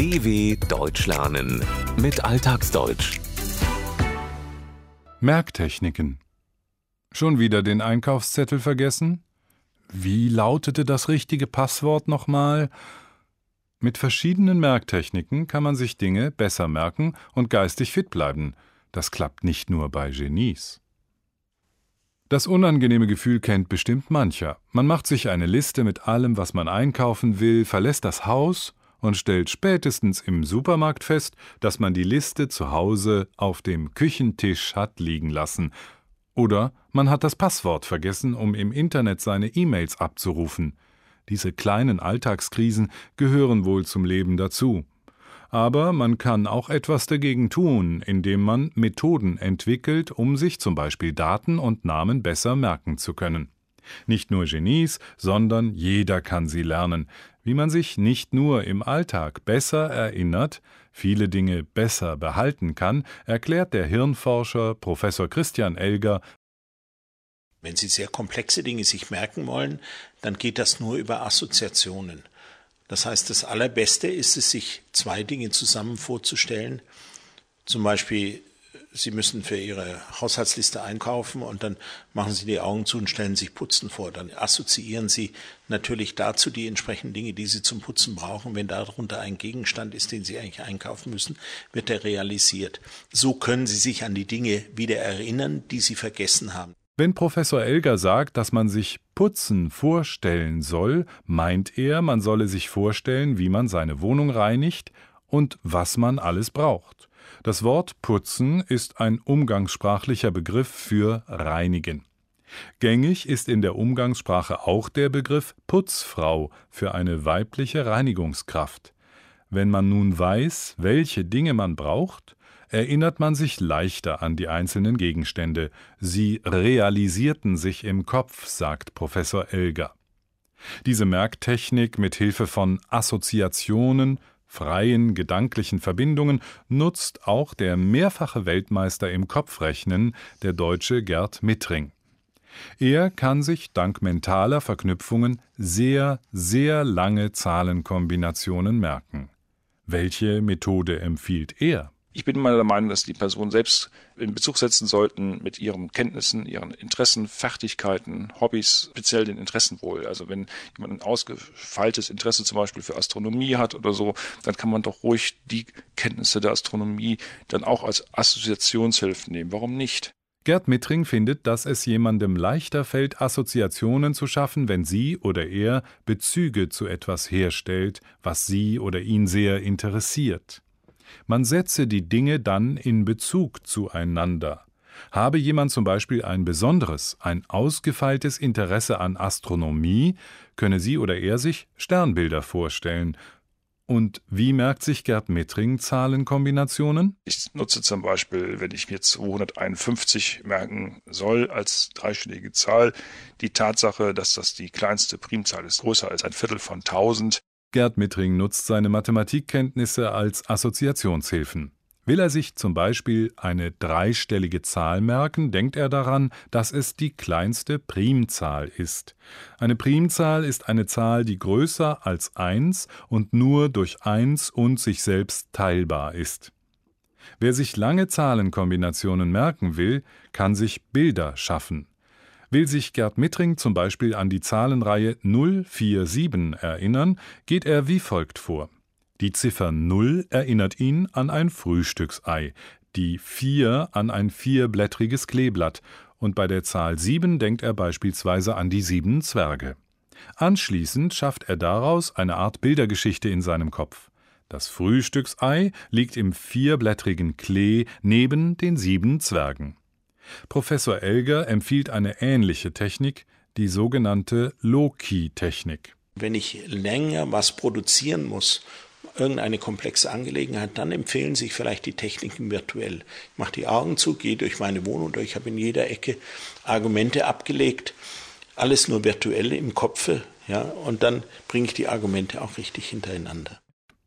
DW Deutsch lernen mit Alltagsdeutsch. Merktechniken. Schon wieder den Einkaufszettel vergessen? Wie lautete das richtige Passwort nochmal? Mit verschiedenen Merktechniken kann man sich Dinge besser merken und geistig fit bleiben. Das klappt nicht nur bei Genies. Das unangenehme Gefühl kennt bestimmt mancher. Man macht sich eine Liste mit allem, was man einkaufen will, verlässt das Haus und stellt spätestens im Supermarkt fest, dass man die Liste zu Hause auf dem Küchentisch hat liegen lassen. Oder man hat das Passwort vergessen, um im Internet seine E-Mails abzurufen. Diese kleinen Alltagskrisen gehören wohl zum Leben dazu aber man kann auch etwas dagegen tun, indem man Methoden entwickelt, um sich zum Beispiel Daten und Namen besser merken zu können. Nicht nur Genies, sondern jeder kann sie lernen, wie man sich nicht nur im Alltag besser erinnert, viele Dinge besser behalten kann, erklärt der Hirnforscher Professor Christian Elger wenn Sie sehr komplexe Dinge sich merken wollen, dann geht das nur über Assoziationen. Das heißt, das Allerbeste ist es, sich zwei Dinge zusammen vorzustellen. Zum Beispiel, Sie müssen für Ihre Haushaltsliste einkaufen und dann machen Sie die Augen zu und stellen sich Putzen vor. Dann assoziieren Sie natürlich dazu die entsprechenden Dinge, die Sie zum Putzen brauchen. Wenn darunter ein Gegenstand ist, den Sie eigentlich einkaufen müssen, wird er realisiert. So können Sie sich an die Dinge wieder erinnern, die Sie vergessen haben. Wenn Professor Elger sagt, dass man sich Putzen vorstellen soll, meint er, man solle sich vorstellen, wie man seine Wohnung reinigt und was man alles braucht. Das Wort putzen ist ein umgangssprachlicher Begriff für reinigen. Gängig ist in der Umgangssprache auch der Begriff Putzfrau für eine weibliche Reinigungskraft. Wenn man nun weiß, welche Dinge man braucht, erinnert man sich leichter an die einzelnen Gegenstände. Sie realisierten sich im Kopf, sagt Professor Elger. Diese Merktechnik mit Hilfe von Assoziationen, freien gedanklichen Verbindungen nutzt auch der mehrfache Weltmeister im Kopfrechnen, der deutsche Gerd Mittring. Er kann sich dank mentaler Verknüpfungen sehr, sehr lange Zahlenkombinationen merken. Welche Methode empfiehlt er? Ich bin mal der Meinung, dass die Personen selbst in Bezug setzen sollten mit ihren Kenntnissen, ihren Interessen, Fertigkeiten, Hobbys, speziell den Interessen wohl. Also wenn jemand ein ausgefeiltes Interesse zum Beispiel für Astronomie hat oder so, dann kann man doch ruhig die Kenntnisse der Astronomie dann auch als Assoziationshilfe nehmen. Warum nicht? Gerd Mittring findet, dass es jemandem leichter fällt, Assoziationen zu schaffen, wenn sie oder er Bezüge zu etwas herstellt, was sie oder ihn sehr interessiert. Man setze die Dinge dann in Bezug zueinander. Habe jemand zum Beispiel ein besonderes, ein ausgefeiltes Interesse an Astronomie, könne sie oder er sich Sternbilder vorstellen. Und wie merkt sich Gerd Mittring Zahlenkombinationen? Ich nutze zum Beispiel, wenn ich mir 251 merken soll als dreistellige Zahl, die Tatsache, dass das die kleinste Primzahl ist, größer als ein Viertel von 1000, Gerd Mittring nutzt seine Mathematikkenntnisse als Assoziationshilfen. Will er sich zum Beispiel eine dreistellige Zahl merken, denkt er daran, dass es die kleinste Primzahl ist. Eine Primzahl ist eine Zahl, die größer als 1 und nur durch 1 und sich selbst teilbar ist. Wer sich lange Zahlenkombinationen merken will, kann sich Bilder schaffen. Will sich Gerd Mittring zum Beispiel an die Zahlenreihe 047 erinnern, geht er wie folgt vor. Die Ziffer 0 erinnert ihn an ein Frühstücksei, die 4 an ein vierblättriges Kleeblatt und bei der Zahl 7 denkt er beispielsweise an die sieben Zwerge. Anschließend schafft er daraus eine Art Bildergeschichte in seinem Kopf. Das Frühstücksei liegt im vierblättrigen Klee neben den sieben Zwergen. Professor Elger empfiehlt eine ähnliche Technik, die sogenannte Loki-Technik. Wenn ich länger was produzieren muss, irgendeine komplexe Angelegenheit, dann empfehlen sich vielleicht die Techniken virtuell. Ich mache die Augen zu, gehe durch meine Wohnung durch, habe in jeder Ecke Argumente abgelegt, alles nur virtuell im Kopfe, ja, und dann bringe ich die Argumente auch richtig hintereinander.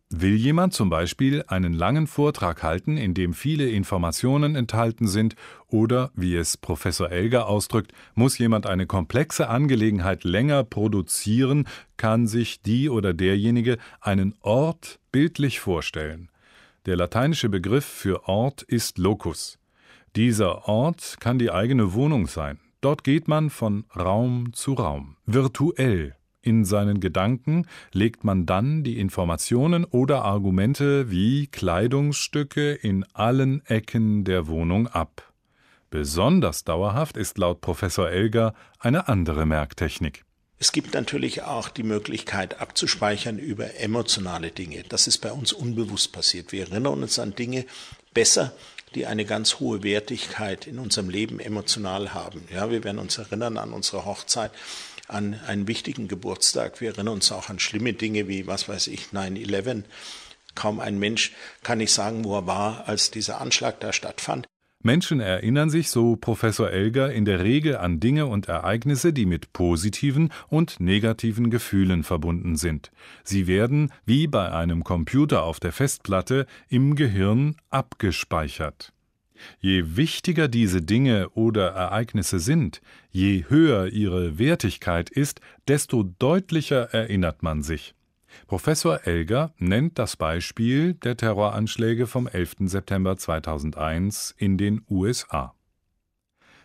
Will jemand zum Beispiel einen langen Vortrag halten, in dem viele Informationen enthalten sind, oder, wie es Professor Elger ausdrückt, muss jemand eine komplexe Angelegenheit länger produzieren, kann sich die oder derjenige einen Ort bildlich vorstellen. Der lateinische Begriff für Ort ist Locus. Dieser Ort kann die eigene Wohnung sein. Dort geht man von Raum zu Raum, virtuell, in seinen Gedanken legt man dann die Informationen oder Argumente wie Kleidungsstücke in allen Ecken der Wohnung ab. Besonders dauerhaft ist laut Professor Elger eine andere Merktechnik. Es gibt natürlich auch die Möglichkeit abzuspeichern über emotionale Dinge. Das ist bei uns unbewusst passiert. Wir erinnern uns an Dinge besser, die eine ganz hohe Wertigkeit in unserem Leben emotional haben. Ja, wir werden uns erinnern an unsere Hochzeit an einen wichtigen Geburtstag. Wir erinnern uns auch an schlimme Dinge wie, was weiß ich, 9-11. Kaum ein Mensch kann nicht sagen, wo er war, als dieser Anschlag da stattfand. Menschen erinnern sich, so Professor Elger, in der Regel an Dinge und Ereignisse, die mit positiven und negativen Gefühlen verbunden sind. Sie werden, wie bei einem Computer auf der Festplatte, im Gehirn abgespeichert. Je wichtiger diese Dinge oder Ereignisse sind, je höher ihre Wertigkeit ist, desto deutlicher erinnert man sich. Professor Elger nennt das Beispiel der Terroranschläge vom 11. September 2001 in den USA.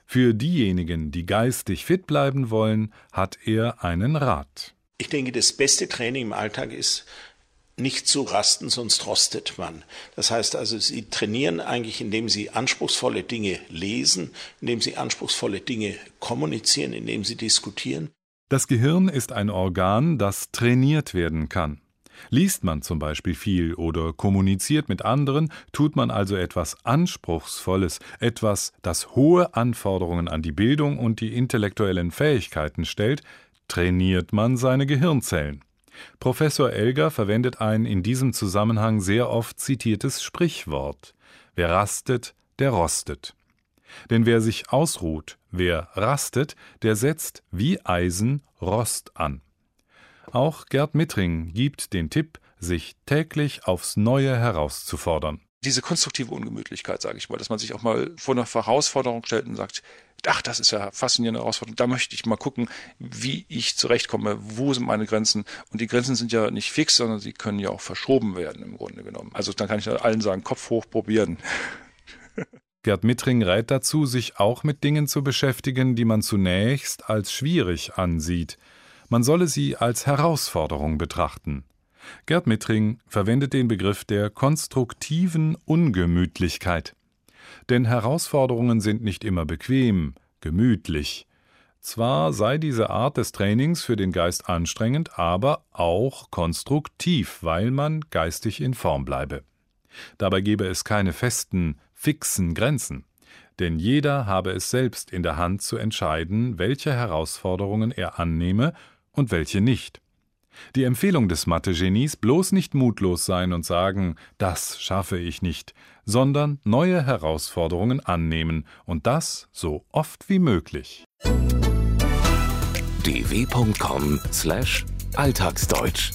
Für diejenigen, die geistig fit bleiben wollen, hat er einen Rat. Ich denke, das beste Training im Alltag ist, nicht zu rasten, sonst rostet man. Das heißt also, sie trainieren eigentlich, indem sie anspruchsvolle Dinge lesen, indem sie anspruchsvolle Dinge kommunizieren, indem sie diskutieren. Das Gehirn ist ein Organ, das trainiert werden kann. Liest man zum Beispiel viel oder kommuniziert mit anderen, tut man also etwas Anspruchsvolles, etwas, das hohe Anforderungen an die Bildung und die intellektuellen Fähigkeiten stellt, trainiert man seine Gehirnzellen. Professor Elger verwendet ein in diesem Zusammenhang sehr oft zitiertes Sprichwort Wer rastet, der rostet. Denn wer sich ausruht, wer rastet, der setzt wie Eisen Rost an. Auch Gerd Mittring gibt den Tipp, sich täglich aufs Neue herauszufordern diese konstruktive Ungemütlichkeit, sage ich mal, dass man sich auch mal vor einer Herausforderung stellt und sagt, ach, das ist ja faszinierende Herausforderung, da möchte ich mal gucken, wie ich zurechtkomme, wo sind meine Grenzen. Und die Grenzen sind ja nicht fix, sondern sie können ja auch verschoben werden im Grunde genommen. Also dann kann ich allen sagen, Kopf hoch probieren. Gerd Mittring rät dazu, sich auch mit Dingen zu beschäftigen, die man zunächst als schwierig ansieht. Man solle sie als Herausforderung betrachten. Gerd Mittring verwendet den Begriff der konstruktiven Ungemütlichkeit. Denn Herausforderungen sind nicht immer bequem, gemütlich. Zwar sei diese Art des Trainings für den Geist anstrengend, aber auch konstruktiv, weil man geistig in Form bleibe. Dabei gebe es keine festen, fixen Grenzen, denn jeder habe es selbst in der Hand zu entscheiden, welche Herausforderungen er annehme und welche nicht. Die Empfehlung des Mathe-Genies bloß nicht mutlos sein und sagen, das schaffe ich nicht, sondern neue Herausforderungen annehmen und das so oft wie möglich. dw.com/alltagsdeutsch